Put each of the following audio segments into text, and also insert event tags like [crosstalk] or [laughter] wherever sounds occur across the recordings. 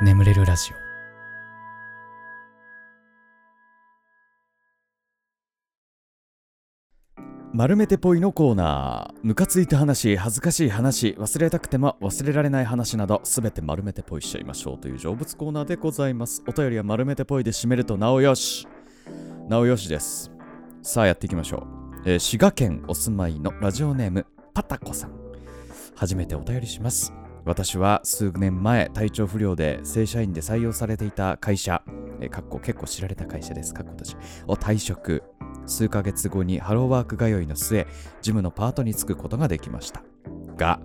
眠れるラジオ。丸めてぽいのコーナー。ムカついた話恥ずかしい話忘れたくても忘れられない話などすべて丸めてぽいしちゃいましょうという成仏コーナーでございます。お便りは丸めてぽいで締めるとなおよし。なおよしです。さあやっていきましょう、えー滋賀県お住まいのラジオネームパタコさん。初めてお便りします。私は数年前体調不良で正社員で採用されていた会社、えーかっこ結構知られた会社です。かっこ私。を退職。数ヶ月後にハローワーク通いの末ジムのパートに就くことができました。が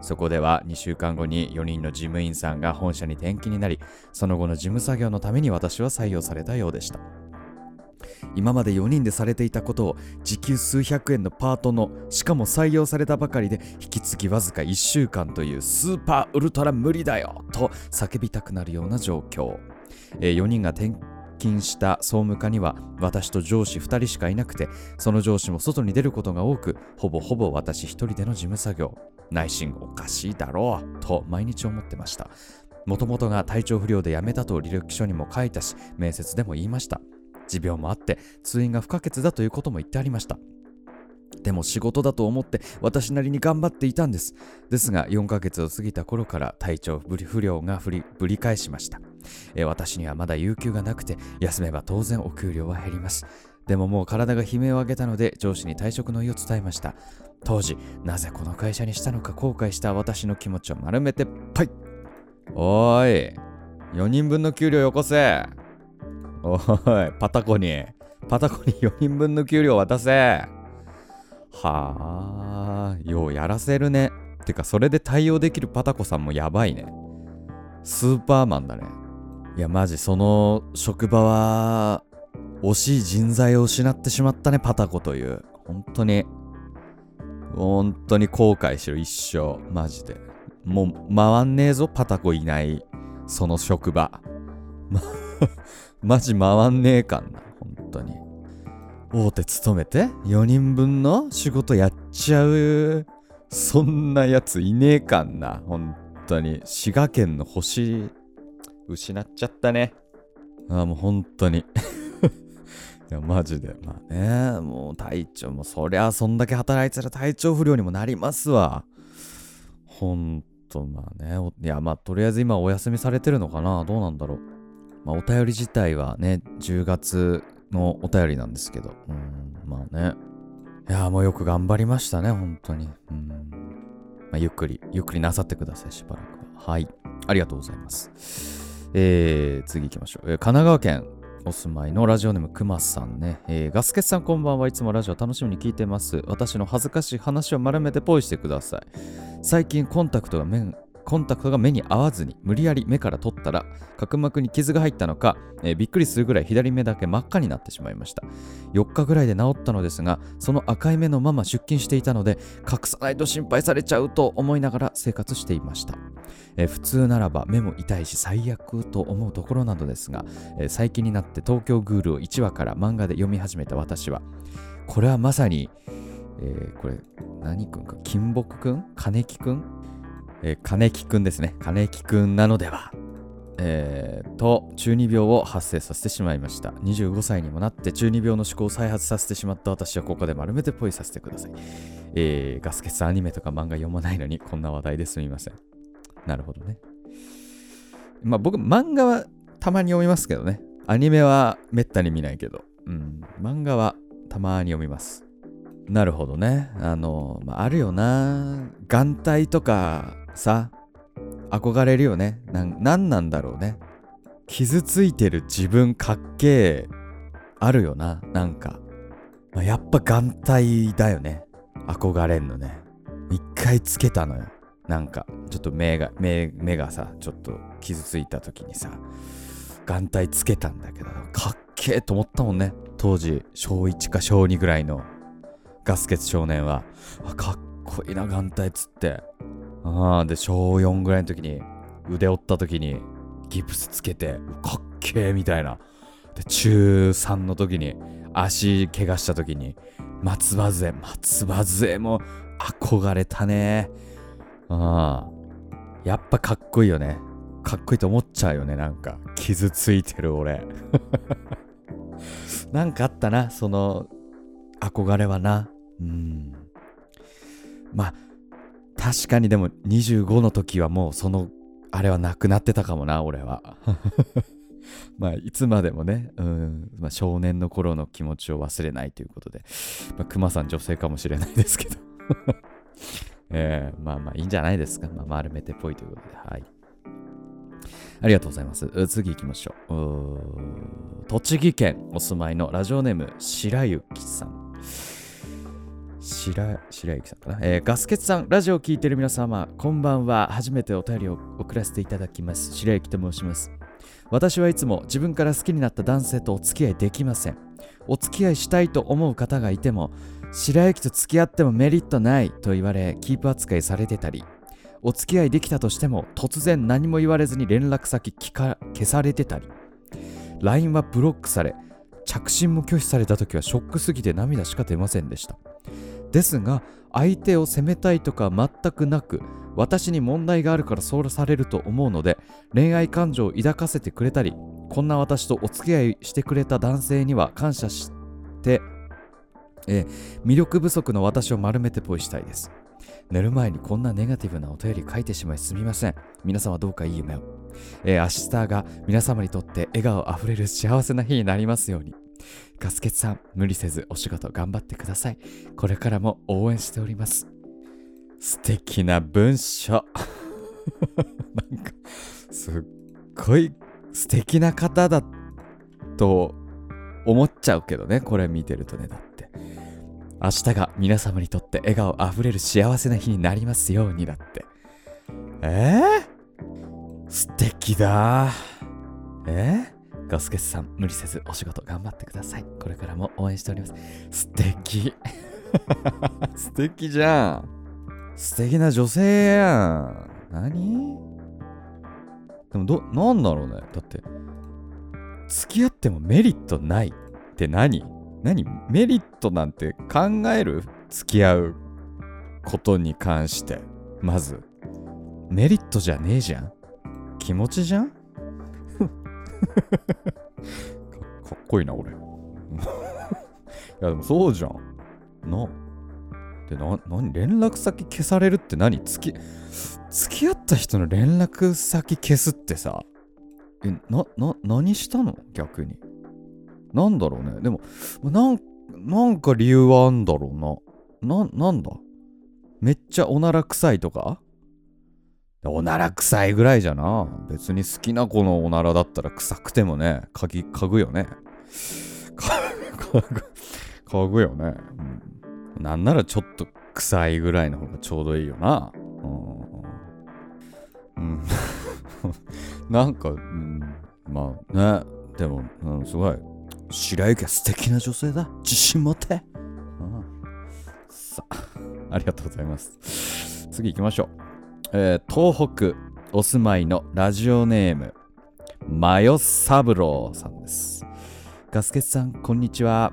そこでは2週間後に4人の事務員さんが本社に転勤になりその後の事務作業のために私は採用されたようでした。今まで4人でされていたことを時給数百円のパートのしかも採用されたばかりで引き継ぎわずか1週間というスーパーウルトラ無理だよと叫びたくなるような状況、え4人が転勤した総務課には私と上司2人しかいなくてその上司も外に出ることが多くほぼほぼ私一人での事務作業。内心おかしいだろうと毎日思ってました。もともとが体調不良で辞めたと履歴書にも書いたし面接でも言いました。持病もあって通院が不可欠だということも言ってありました。でも仕事だと思って私なりに頑張っていたんです。ですが4ヶ月を過ぎた頃から体調不良が振りぶり返しました。え私にはまだ有給がなくて休めば当然お給料は減ります。でももう体が悲鳴を上げたので上司に退職の意を伝えました。当時なぜこの会社にしたのか後悔した私の気持ちを丸めてパイおーい4人分の給料よこせ。おいパタコに。パタコに4人分の給料渡せ。はあようやらせるね。てかそれで対応できるパタコさんもやばいね。スーパーマンだね。いやマジその職場は惜しい人材を失ってしまったねパタコという。本当に。本当に後悔しろ一生。マジで。もう回んねえぞパタコいないその職場。ま [laughs] マジ回んねえかんな本当に。大手勤めて4人分の仕事やっちゃうそんなやついねえかんな本当に。滋賀県の星失っちゃったね。ああもう本当に。[laughs] いやマジで。まあねもう体調もそりゃそんだけ働いてたら体調不良にもなりますわ。ほんとまあね。いやまあとりあえず今お休みされてるのかな。どうなんだろう。まあお便り自体はね10月のお便りなんですけど。うんまあね。いやもうよく頑張りましたね本当に。うん。まあ、ゆっくりゆっくりなさってくださいしばらくは。はい。ありがとうございます。えー、次行きましょう、えー神奈川県お住まいのラジオネームくまさんね、えーガスケさんこんばんは。いつもラジオ楽しみに聞いてます。私の恥ずかしい話を丸めてポイしてください。最近コンタクトがコンタクトが目に合わずに無理やり目から取ったら角膜に傷が入ったのか、えーびっくりするぐらい左目だけ真っ赤になってしまいました。4日ぐらいで治ったのですがその赤い目のまま出勤していたので隠さないと心配されちゃうと思いながら生活していました、えー普通ならば目も痛いし最悪と思うところなのですが、えー最近になって東京グールを1話から漫画で読み始めた私はこれはまさに、えーこれ何くんか金木くん金木くんえー金木くんですね。金木くんなのでは。えーと中二病を発生させてしまいました。25歳にもなって中二病の思考を再発させてしまった私はここで丸めてポイさせてください、えーガスケツアニメとか漫画読まないのにこんな話題ですみません。なるほどね。まあ僕漫画はたまに読みますけどね。アニメはめったに見ないけど。うん。漫画はたまに読みます。なるほどね。あの、まあ、あるよな。眼帯とかさ憧れるよね。なんなんだろうね。傷ついてる自分かっけえあるよな。なんか、まあ、やっぱ眼帯だよね。憧れんのね。一回つけたのよ。なんかちょっと目が目目がさちょっと傷ついた時にさ眼帯つけたんだけどかっけえと思ったもんね。当時小1か小2ぐらいのガスケツ少年は。かっこいいな眼帯つって。ああで小4ぐらいの時に腕折った時にギプスつけてかっけえみたいな。で中3の時に足怪我した時に松葉杖松葉杖も憧れたね。ああやっぱかっこいいよね。かっこいいと思っちゃうよねなんか。傷ついてる俺。[laughs] なんかあったなその憧れはな。うん。まあ確かにでも25の時はもうそのあれはなくなってたかもな俺は。[laughs] まあいつまでもね、うん。まあ、少年の頃の気持ちを忘れないということで、まあ、熊さん女性かもしれないですけど。[laughs] えー、まあまあいいんじゃないですか、まあ、丸めてっぽいということで。はい。ありがとうございます。次行きましょう。栃木県お住まいのラジオネーム白雪さん。白白雪さんかな、えー、ガスケツさん、ラジオを聴いている皆様、こんばんは。初めてお便りを送らせていただきます。白雪と申します。私はいつも自分から好きになった男性とお付き合いできません。お付き合いしたいと思う方がいても、白雪と付き合ってもメリットないと言われ、キープ扱いされてたり、お付き合いできたとしても突然何も言われずに連絡先消されてたり LINE はブロックされ着信も拒否された時はショックすぎて涙しか出ませんでしたですが相手を責めたいとか全くなく私に問題があるからそうされると思うので恋愛感情を抱かせてくれたりこんな私とお付き合いしてくれた男性には感謝してえ魅力不足の私を丸めてポイしたいです寝る前にこんなネガティブなお便り書いてしまいすみません。皆様どうかいい夢を。えー、明日が皆様にとって笑顔あふれる幸せな日になりますように。ガスケツさん、無理せずお仕事頑張ってください。これからも応援しております。素敵な文章。[laughs] なんか、すっごい素敵な方だと思っちゃうけどね、これ見てるとね。だって明日が皆様にとって笑顔あふれる幸せな日になりますようにだって。えー、素敵だえ？ー、ガスケスさん、無理せずお仕事頑張ってください。これからも応援しております。素敵 [laughs] 素敵じゃん素敵な女性やん何？でもど、なんだろうね。だって、付き合ってもメリットないって何？何？メリットなんて考える？付き合うことに関して。まず。メリットじゃねえじゃん気持ちじゃん？[laughs] かっこいいな、俺。[laughs] いや、でもそうじゃん。な。で、な、何？連絡先消されるって何？付き、付き合った人の連絡先消すってさ、え、な、な、何したの？逆に。なんだろうね。でも、なん、なんか理由はあんだろうな。な、なんだ？めっちゃおなら臭いとか？おなら臭いぐらいじゃな。別に好きな子のおならだったら臭くてもね、嗅ぎ、嗅ぐよね。嗅ぐ、嗅ぐよね。うん。なんならちょっと臭いぐらいの方がちょうどいいよな。うん。うん、[laughs] なんか、うん、まあね、でも、うん、すごい白雪は素敵な女性だ。自信持って。うん、さあ、ありがとうございます。次行きましょう。えー、東北お住まいのラジオネーム、マヨサブローさんです。ガスケツさん、こんにちは。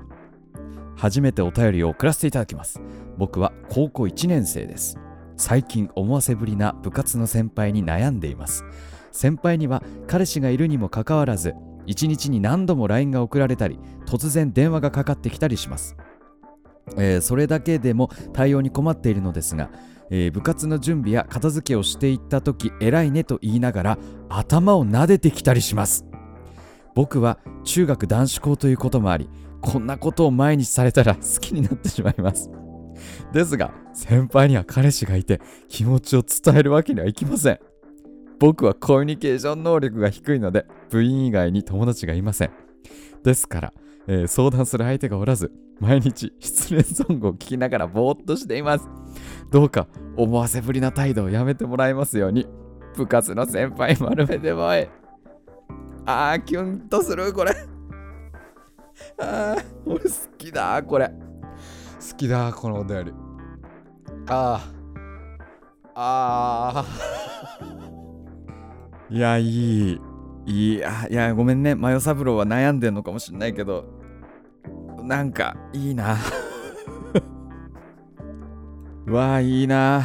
初めてお便りを送らせていただきます。僕は高校1年生です。最近思わせぶりな部活の先輩に悩んでいます。先輩には彼氏がいるにもかかわらず1日に何度も LINE が送られたり突然電話がかかってきたりします、えー、それだけでも対応に困っているのですが、えー、部活の準備や片付けをしていった時偉いねと言いながら頭を撫でてきたりします。僕は中学男子校ということもありこんなことを毎日されたら好きになってしまいます。ですが先輩には彼氏がいて気持ちを伝えるわけにはいきません。僕はコミュニケーション能力が低いので部員以外に友達がいません。ですから、えー、相談する相手がおらず毎日失恋ソングを聴きながらぼーっとしています。どうか思わせぶりな態度をやめてもらえますように。部活の先輩丸めてもえあーキュンとするこれ。あー俺好きだこれ。好きだこのお便り。あーあー。いや、いい。いや、いや、ごめんね。マヨサブローは悩んでんのかもしんないけど、なんか、いいな。わあ、いいな。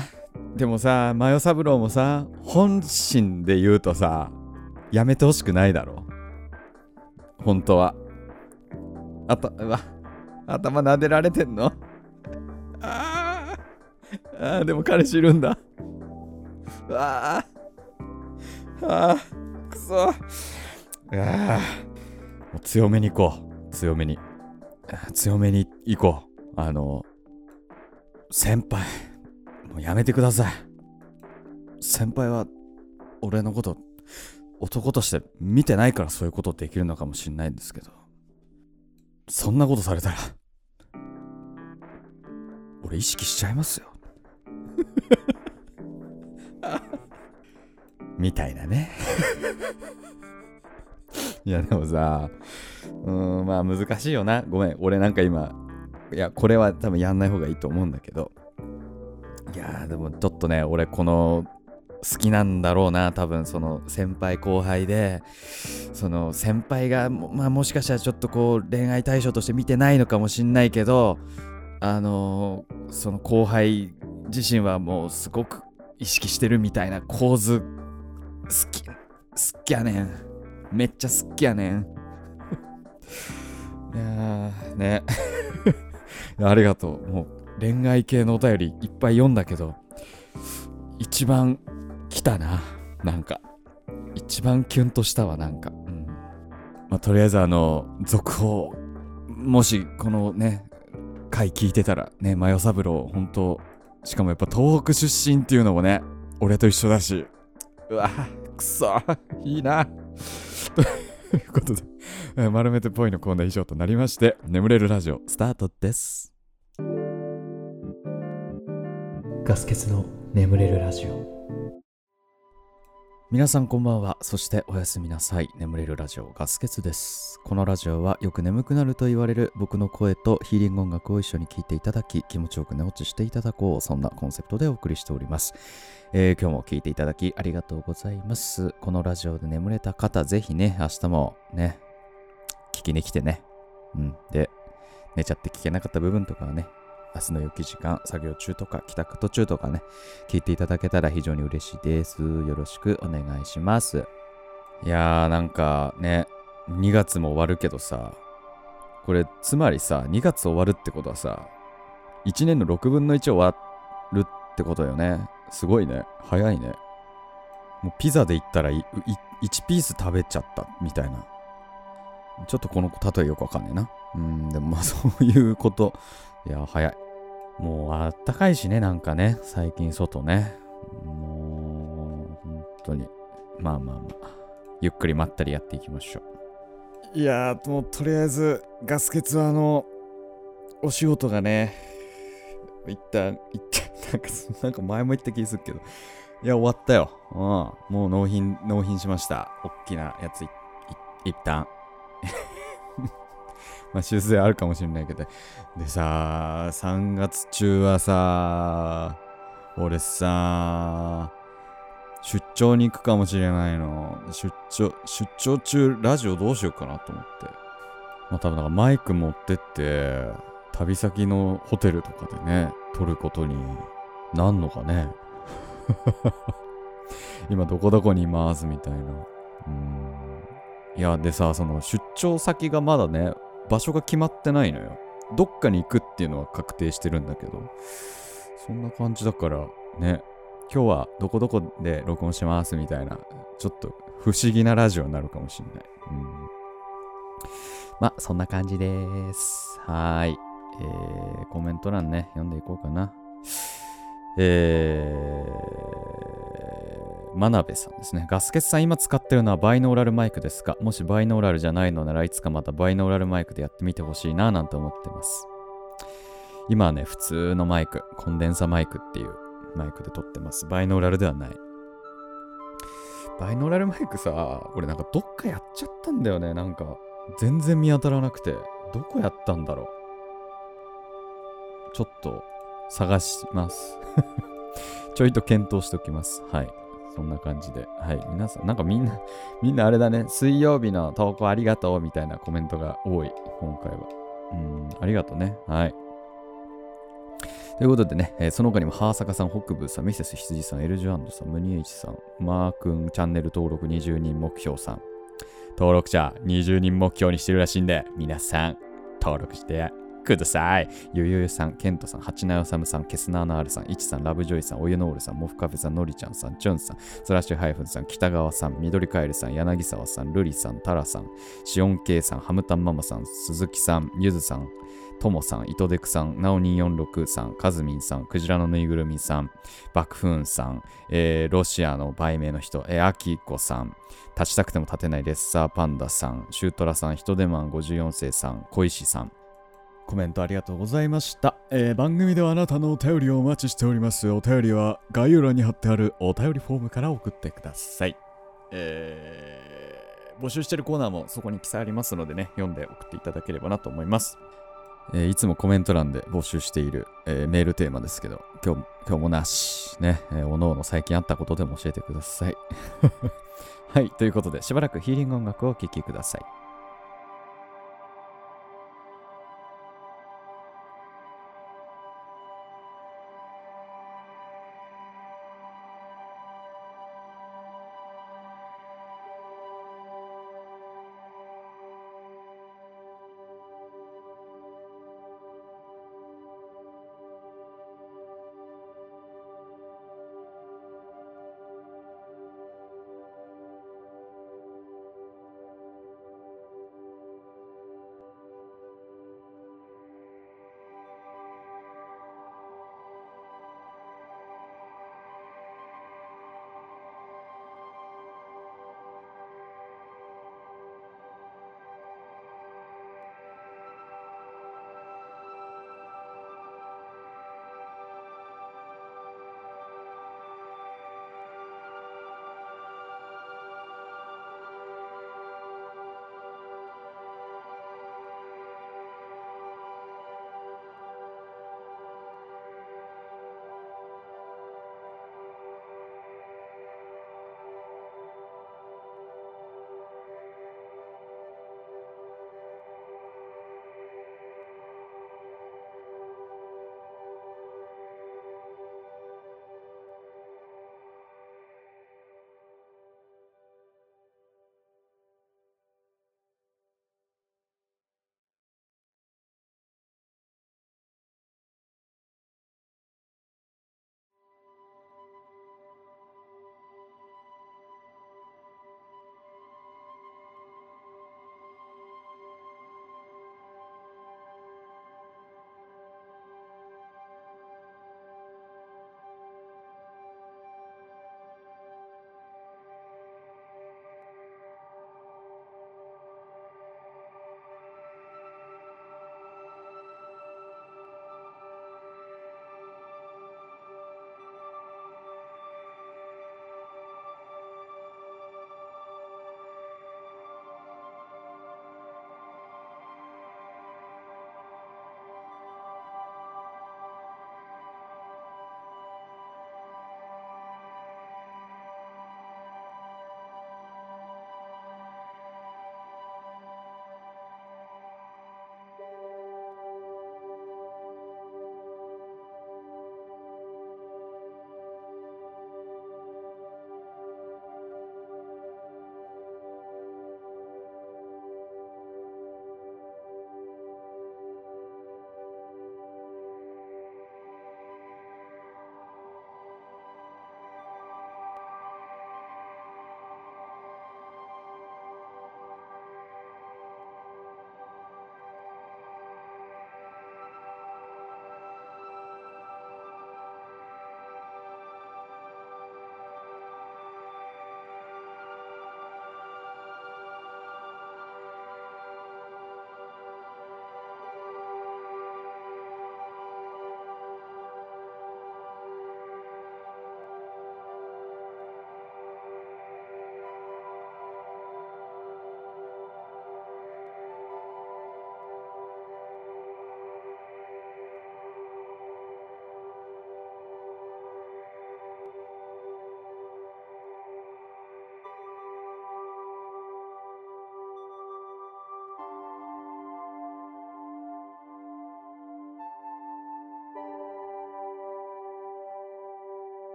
でもさ、マヨサブローもさ、本心で言うとさ、やめてほしくないだろ。本当は。あたわ。頭撫でられてんの？あー。あーでも彼氏いるんだ。うわー。あくそ。あー。もう強めに行こう。強めに。強めに行こう。あの先輩もうやめてください。先輩は俺のこと男として見てないからそういうことできるのかもしんないんですけど。そんなことされたら俺意識しちゃいますよ。[laughs] みたいなね。いやでもさうんまあ難しいよな。ごめん俺なんか今いやこれは多分やんない方がいいと思うんだけど。いやでもちょっとね俺この好きなんだろうな多分その先輩後輩でその先輩がまあもしかしたらちょっとこう恋愛対象として見てないのかもしんないけどあのーその後輩自身はもうすごく意識してるみたいな構図好き好きやねん。めっちゃ好きやねん。いやーね。ありがとう。もう恋愛系のお便りいっぱい読んだけど一番来たな。なんか。一番キュンとしたわなんか、うん。まあ、とりあえずあの続報。もしこのね回聞いてたらねマヨサブロー本当しかもやっぱ東北出身っていうのもね俺と一緒だし。うわくそ。いいな。ということでえ [laughs] 丸めてぽいのコーナー以上となりまして眠れるラジオスタートです。ガス欠の眠れるラジオ。皆さんこんばんは。そしておやすみなさい。眠れるラジオガスケツです。このラジオはよく眠くなると言われる僕の声とヒーリング音楽を一緒に聴いていただき気持ちよく寝落ちしていただこう。そんなコンセプトでお送りしております、えー今日も聴いていただきありがとうございます。このラジオで眠れた方ぜひね明日もね聞きに来てね。うん。で寝ちゃって聞けなかった部分とかはね明日の良き時間、作業中とか帰宅途中とかね、聞いていただけたら非常に嬉しいです。よろしくお願いします。いやーなんかね、2月も終わるけどさ、これつまりさ、2月終わるってことはさ、1年の6分の1終わるってことよね。すごいね。早いね。もうピザで言ったら1ピース食べちゃったみたいな。ちょっとこの例えよくわかんねえな。うん、でもまあそういうこと。いや、早い。もうあったかいしね、なんかね、最近外ね。もう、本当に。まあまあまあ、ゆっくりまったりやっていきましょう。いやー、もうとりあえず、ガス欠はあの、お仕事がね、一旦、一旦、[laughs] なんか、なんか前も言った気するけど、いや、終わったよ。うん。もう納品、納品しました。おっきなやつい、い一旦。まあ、修正あるかもしれないけど。でさ、3月中はさ、俺さ、出張に行くかもしれないの。出張、出張中ラジオどうしようかなと思って。まあ多分なんかマイク持ってって、旅先のホテルとかでね、撮ることになんのかね。[laughs] 今どこどこにいますみたいな。うん。いや、でさ、その出張先がまだね、場所が決まってないのよ。どっかに行くっていうのは確定してるんだけど、そんな感じだから、ね、今日はどこどこで録音しますみたいな、ちょっと不思議なラジオになるかもしんない。うん。まあ、そんな感じです。はい。えー、コメント欄ね、読んでいこうかな。えー、真鍋さんですね。ガスケツさん今使ってるのはバイノーラルマイクですか？もしバイノーラルじゃないのならいつかまたバイノーラルマイクでやってみてほしいななんて思ってます。今はね、普通のマイク、コンデンサマイクっていうマイクで撮ってます。バイノーラルではない。バイノーラルマイクさ、俺なんかどっかやっちゃったんだよね。なんか全然見当たらなくて。どこやったんだろう。ちょっと探します。[laughs] ちょいと検討しておきます。はい。そんな感じで。はい。皆さん、なんかみんな、[laughs] みんなあれだね。水曜日の投稿ありがとうみたいなコメントが多い。今回は。うん、ありがとうね。はい。ということでね、えーその他にも、ハーサカさん、北部さん、ミセス羊さん、エルジュアンドさん、ムニエイチさん、マー君、チャンネル登録20人目標さん、登録者20人目標にしてるらしいんで、皆さん、登録してください。ゆゆゆさん、ケントさん、八名よさむさん、ケスナーのあるさん、イチさん、ラブジョイさん、おゆのおるさん、モフカフェさん、のりちゃんさん、チュンさん、スラッシュハイフンさん、北川さん、緑カエルさん、柳沢さん、ルリさん、タラさん、シオンケイさん、ハムタンママさん、鈴木さん、ゆずさん、ともさん、イトデクさん、ナオ246さん、カズミンさん、クジラのぬいぐるみさん、バクフーンさん、えーロシアの売名の人、えーアキコさん、立ちたくても立てないレッサーパンダさん、シュートラさん、ヒトデマン54世さん、小石さん、コメントありがとうございました、えー番組ではあなたのお便りをお待ちしております。お便りは概要欄に貼ってあるお便りフォームから送ってください。えー募集してるコーナーもそこに記載ありますのでね、読んで送っていただければなと思います。えーいつもコメント欄で募集している、えーメールテーマですけど、今日今日もなし。ね、えーおのおの最近あったことでも教えてください。[laughs] はい、ということで、しばらくヒーリング音楽をお聴きください。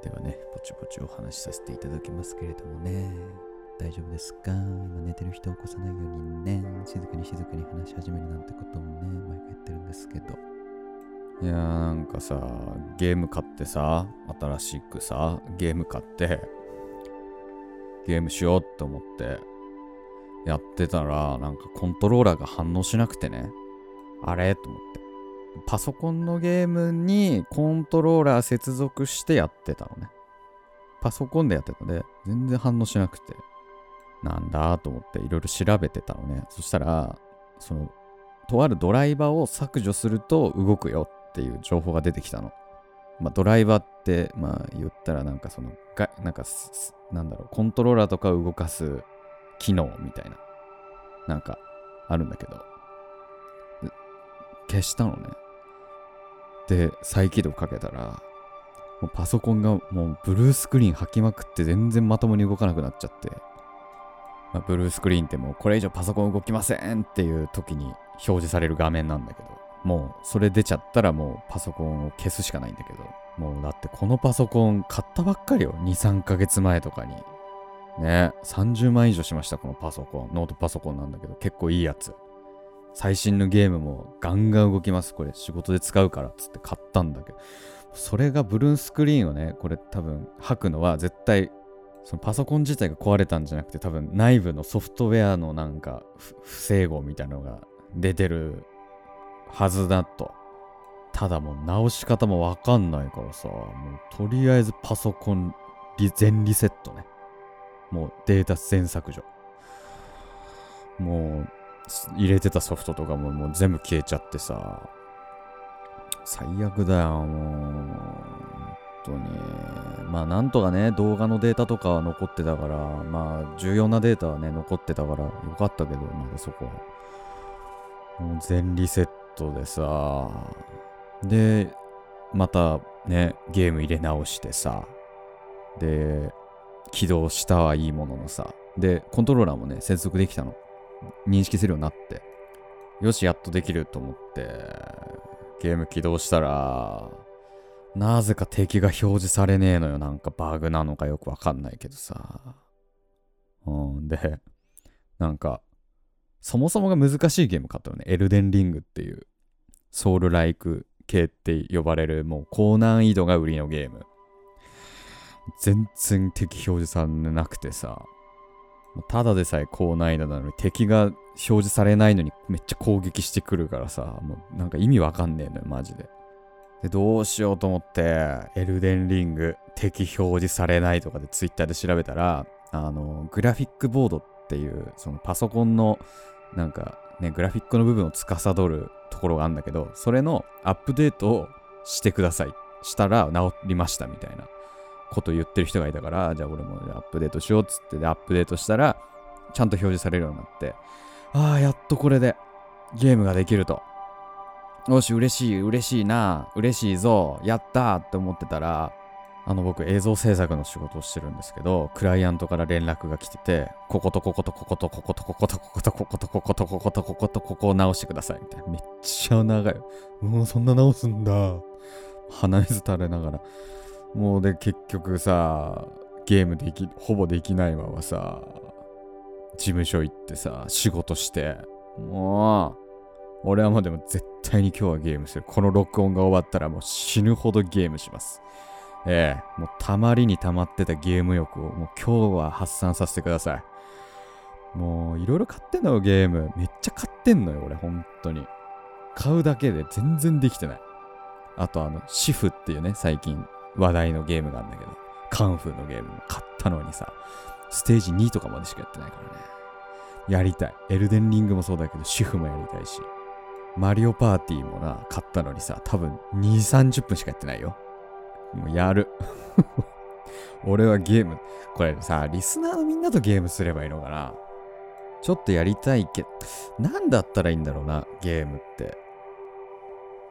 はい、ではね、ぼちぼちお話しさせていただきますけれどもね。大丈夫ですか？今寝てる人を起こさないようにね、静かに静かに話し始めるなんてことをね、毎回言ってるんですけど。いやーなんかさ、ゲーム買ってさ、新しくさ、ゲーム買って、ゲームしようって思って、やってたら、なんかコントローラーが反応しなくてね、あれ？と思って。パソコンのゲームにコントローラー接続してやってたのね。パソコンでやってたので、全然反応しなくて、なんだと思っていろいろ調べてたのね。そしたら、その、とあるドライバーを削除すると動くよっていう情報が出てきたの。まあ、ドライバーって、まあ言ったらなんかその、がなんか、なんだろう、コントローラーとかを動かす機能みたいな、なんかあるんだけど、消したのね。で、再起動かけたら、もうパソコンがもうブルースクリーン吐きまくって全然まともに動かなくなっちゃって、まあ、ブルースクリーンってもうこれ以上パソコン動きませんっていう時に表示される画面なんだけど、もうそれ出ちゃったらもうパソコンを消すしかないんだけど、もうだってこのパソコン買ったばっかりよ。2、3ヶ月前とかに。ね、30万以上しました、このパソコン。ノートパソコンなんだけど、結構いいやつ。最新のゲームもガンガン動きます。これ仕事で使うからっつって買ったんだけど、それがブルースクリーンをね、これ多分吐くのは絶対、そのパソコン自体が壊れたんじゃなくて、多分内部のソフトウェアのなんか不整合みたいなのが出てるはずだと。ただもう直し方もわかんないからさ、もうとりあえずパソコン全リセットね。もうデータ全削除。もう入れてたソフトとかももう全部消えちゃってさ、最悪だよ、もう。本当に。まあなんとかね、動画のデータとかは残ってたから、まあ重要なデータはね、残ってたからよかったけど、まだそこは。もう全リセットでさ、で、またね、ゲーム入れ直してさ、で、起動したはいいもののさ、で、コントローラーもね、接続できたの。認識するようになって、よし、やっとできると思って、ゲーム起動したら、なぜか敵が表示されねえのよ。なんかバグなのかよくわかんないけどさ。うん、で、なんか、そもそもが難しいゲーム買ったのね。エルデンリングっていう、ソウルライク系って呼ばれる、もう高難易度が売りのゲーム。全然敵表示されなくてさ、ただでさえ高難易度なのに敵が表示されないのにめっちゃ攻撃してくるからさ、もうなんか意味わかんねえのよ、マジで。で、どうしようと思って、エルデンリング敵表示されないとかでツイッターで調べたら、あの、グラフィックボードっていう、そのパソコンの、なんかね、グラフィックの部分を司るところがあるんだけど、それのアップデートをしてください。したら治りましたみたいなこと言ってる人がいたから、じゃあ俺もアップデートしようっつってでアップデートしたら、ちゃんと表示されるようになって、ああ、やっとこれでゲームができると。よし、嬉しい、嬉しいな、嬉しいぞ、やったって思ってたら、あの僕映像制作の仕事をしてるんですけど、クライアントから連絡が来てて、こことこことこことこことこことこことこことこことこことこことここを直してくださいみたいな。めっちゃ長い。もうそんな直すんだ。鼻水垂れながら。もうで結局さ、ゲームでき、ほぼできないままさ、事務所行ってさ、仕事して、もう、俺はもうでも絶対に今日はゲームする。この録音が終わったらもう死ぬほどゲームします。ええもうたまりにたまってたゲーム欲をもう今日は発散させてください。もういろいろ買ってんのよゲーム。めっちゃ買ってんのよ俺本当に。買うだけで全然できてない。あとあの、シフっていうね、最近話題のゲームがあるんだけど、カンフーのゲームも買ったのにさ、ステージ2とかまでしかやってないからね。やりたい。エルデンリングもそうだけど、シフもやりたいし。マリオパーティーもな、買ったのにさ、多分2、30分しかやってないよ。もうやる。[laughs] 俺はゲーム、これさ、リスナーのみんなとゲームすればいいのかなちょっとやりたいけ、なんだったらいいんだろうな、ゲームって。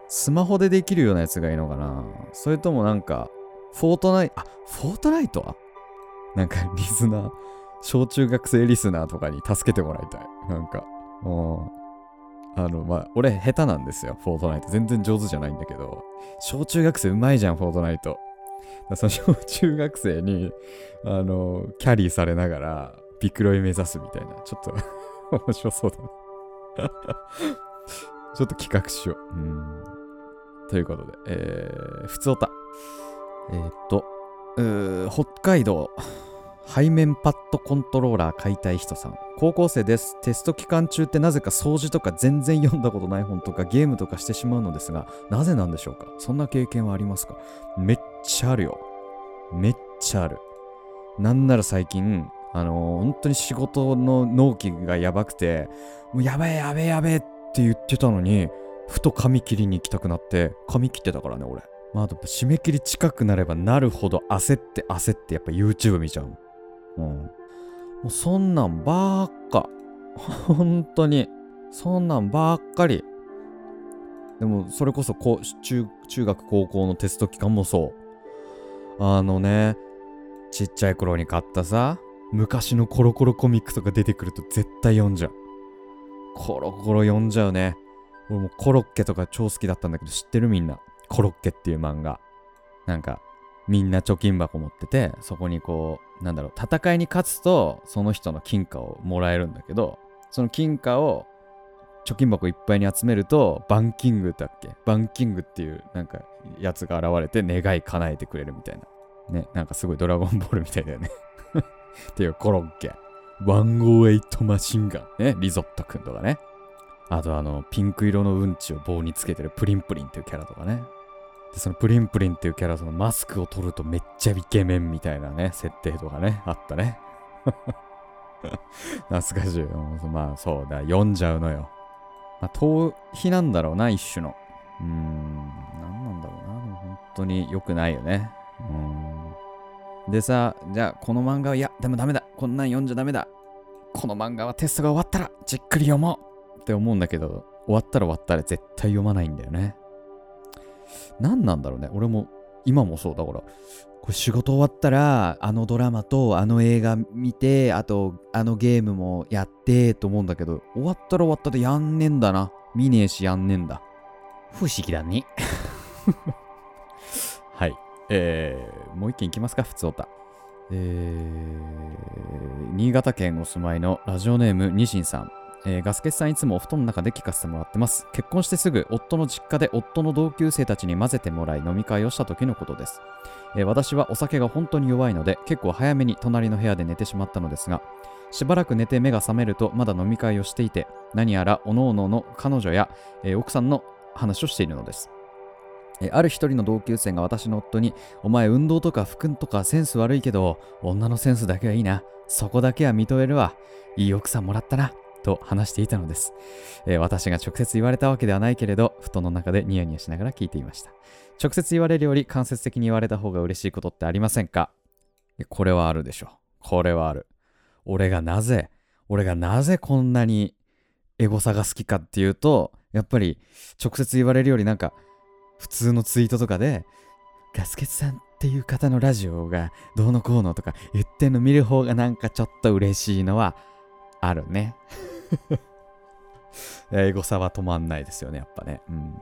スマホでできるようなやつがいいのかな？それともなんか、フォートナイト、あ、フォートナイトは？なんかリスナー、小中学生リスナーとかに助けてもらいたい。なんか、もう、あの、まあ、俺下手なんですよ、フォートナイト。全然上手じゃないんだけど、小中学生うまいじゃん、フォートナイト。その [laughs] 小中学生に、あの、キャリーされながら、ビクロイ目指すみたいな、ちょっと [laughs] 面白そうだな [laughs] ちょっと企画しよう。うん。ということで、えー、ふつおた。えーっと、うー北海道、背面パッドコントローラー買いたい人さん。高校生です。テスト期間中ってなぜか掃除とか全然読んだことない本とかゲームとかしてしまうのですが、なぜなんでしょうか？そんな経験はありますか？めっちゃあるよ。めっちゃある。なんなら最近、あのー本当に仕事の納期がやばくて、もうやべえやべえやべえって言ってたのに、ふと髪切りに行きたくなって、髪切ってたからね、俺。まあ、あと締め切り近くなればなるほど焦って焦ってやっぱ YouTube 見ちゃう。うん。もうそんなんばっか。[laughs] 本当に。そんなんばっかり。でも、それこそこう中中学高校のテスト期間もそう。あのね、ちっちゃい頃に買ったさ、昔のコロコロコミックとか出てくると絶対読んじゃう。コロコロ読んじゃうね。俺もコロッケとか超好きだったんだけど知ってるみんな？コロッケっていう漫画。なんか、みんな貯金箱持ってて、そこにこう、なんだろう、戦いに勝つと、その人の金貨をもらえるんだけど、その金貨を貯金箱いっぱいに集めると、バンキングだっけ？バンキングっていう、なんか、やつが現れて願い叶えてくれるみたいな。ね、なんかすごいドラゴンボールみたいだよね。っていうコロッケ。108マシンガン。ね、リゾットくんとかね。あとあの、ピンク色のうんちを棒につけてるプリンプリンっていうキャラとかね。で、そのプリンプリンっていうキャラ、そのマスクを取るとめっちゃイケメンみたいなね、設定とかね、あったね。[laughs] 懐かしい。まあそうだ、読んじゃうのよ。まあ、逃避なんだろうな、一種の。うーん、なんなんだろうな。本当に良くないよね。うん。でさ、じゃあこの漫画は、いや、でもダメだ。こんなん読んじゃダメだ。この漫画はテストが終わったらじっくり読もうって思うんだけど、終わったら終わったら絶対読まないんだよね。何なんだろうね。俺も今もそうだから。これ仕事終わったら、あのドラマとあの映画見て、あとあのゲームもやってと思うんだけど、終わったら終わったでやんねんだな。見ねえしやんねんだ。不思議だね。[laughs] はい。えー、もう一件いきますか、普通おた。えー、新潟県お住まいのラジオネームニシンさん。えーガスケさんいつもお布団の中で聞かせてもらってます。結婚してすぐ夫の実家で夫の同級生たちに混ぜてもらい飲み会をした時のことです。えー私はお酒が本当に弱いので結構早めに隣の部屋で寝てしまったのですが、しばらく寝て目が覚めるとまだ飲み会をしていて、何やら各々の彼女や、えー奥さんの話をしているのです。ある一人の同級生が私の夫に、お前運動とか服とかセンス悪いけど、女のセンスだけはいいな。そこだけは認めるわ。いい奥さんもらったな。と話していたのです、えー私が直接言われたわけではないけれど、布団の中でニヤニヤしながら聞いていました。直接言われるより間接的に言われた方が嬉しいことってありませんか？これはあるでしょ。これはある。俺がなぜ、俺がなぜこんなにエゴサが好きかっていうと、やっぱり直接言われるよりなんか、普通のツイートとかで、ガスケツさんっていう方のラジオがどうのこうのとか言ってんの見る方がなんかちょっと嬉しいのはあるね。エゴサは止まんないですよね、やっぱね。うん。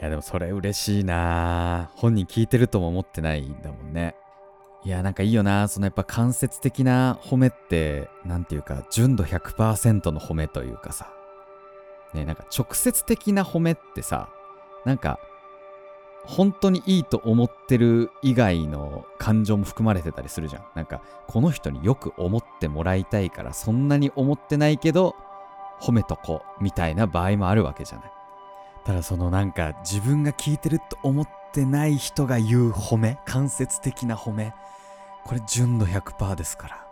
いや、でもそれ嬉しいな本人聞いてるとも思ってないんだもんね。いや、なんかいいよなそのやっぱ間接的な褒めって、なんていうか、純度100%の褒めというかさ。ね、なんか直接的な褒めってさ、なんか、本当にいいと思ってる以外の感情も含まれてたりするじゃん。なんか、この人によく思ってもらいたいから、そんなに思ってないけど、褒めとこう、みたいな場合もあるわけじゃない。ただそのなんか、自分が聞いてると思ってない人が言う褒め、間接的な褒め、これ純度100%ですから。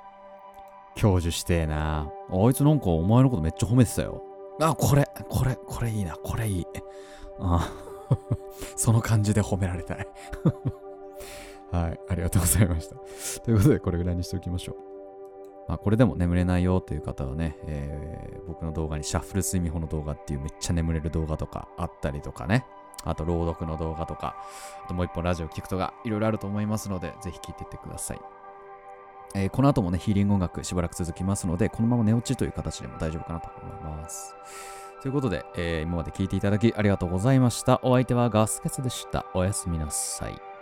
享受してえな。あいつなんかお前のことめっちゃ褒めてたよ。あ、これ、これ、これいいな、これいい。あ [laughs] その感じで褒められたい。[laughs] はい、ありがとうございました。ということで、これぐらいにしておきましょう。まあ、これでも眠れないよという方はね、えー僕の動画にシャッフル睡眠法の動画っていうめっちゃ眠れる動画とかあったりとかね、あと朗読の動画とか、あともう一本ラジオ聞くとか、いろいろあると思いますので、ぜひ聞いていってください。えーこの後もね、ヒーリング音楽しばらく続きますので、このまま寝落ちという形でも大丈夫かなと思います。ということで、えー今まで聞いていただきありがとうございました。お相手はガスケツでした。おやすみなさい。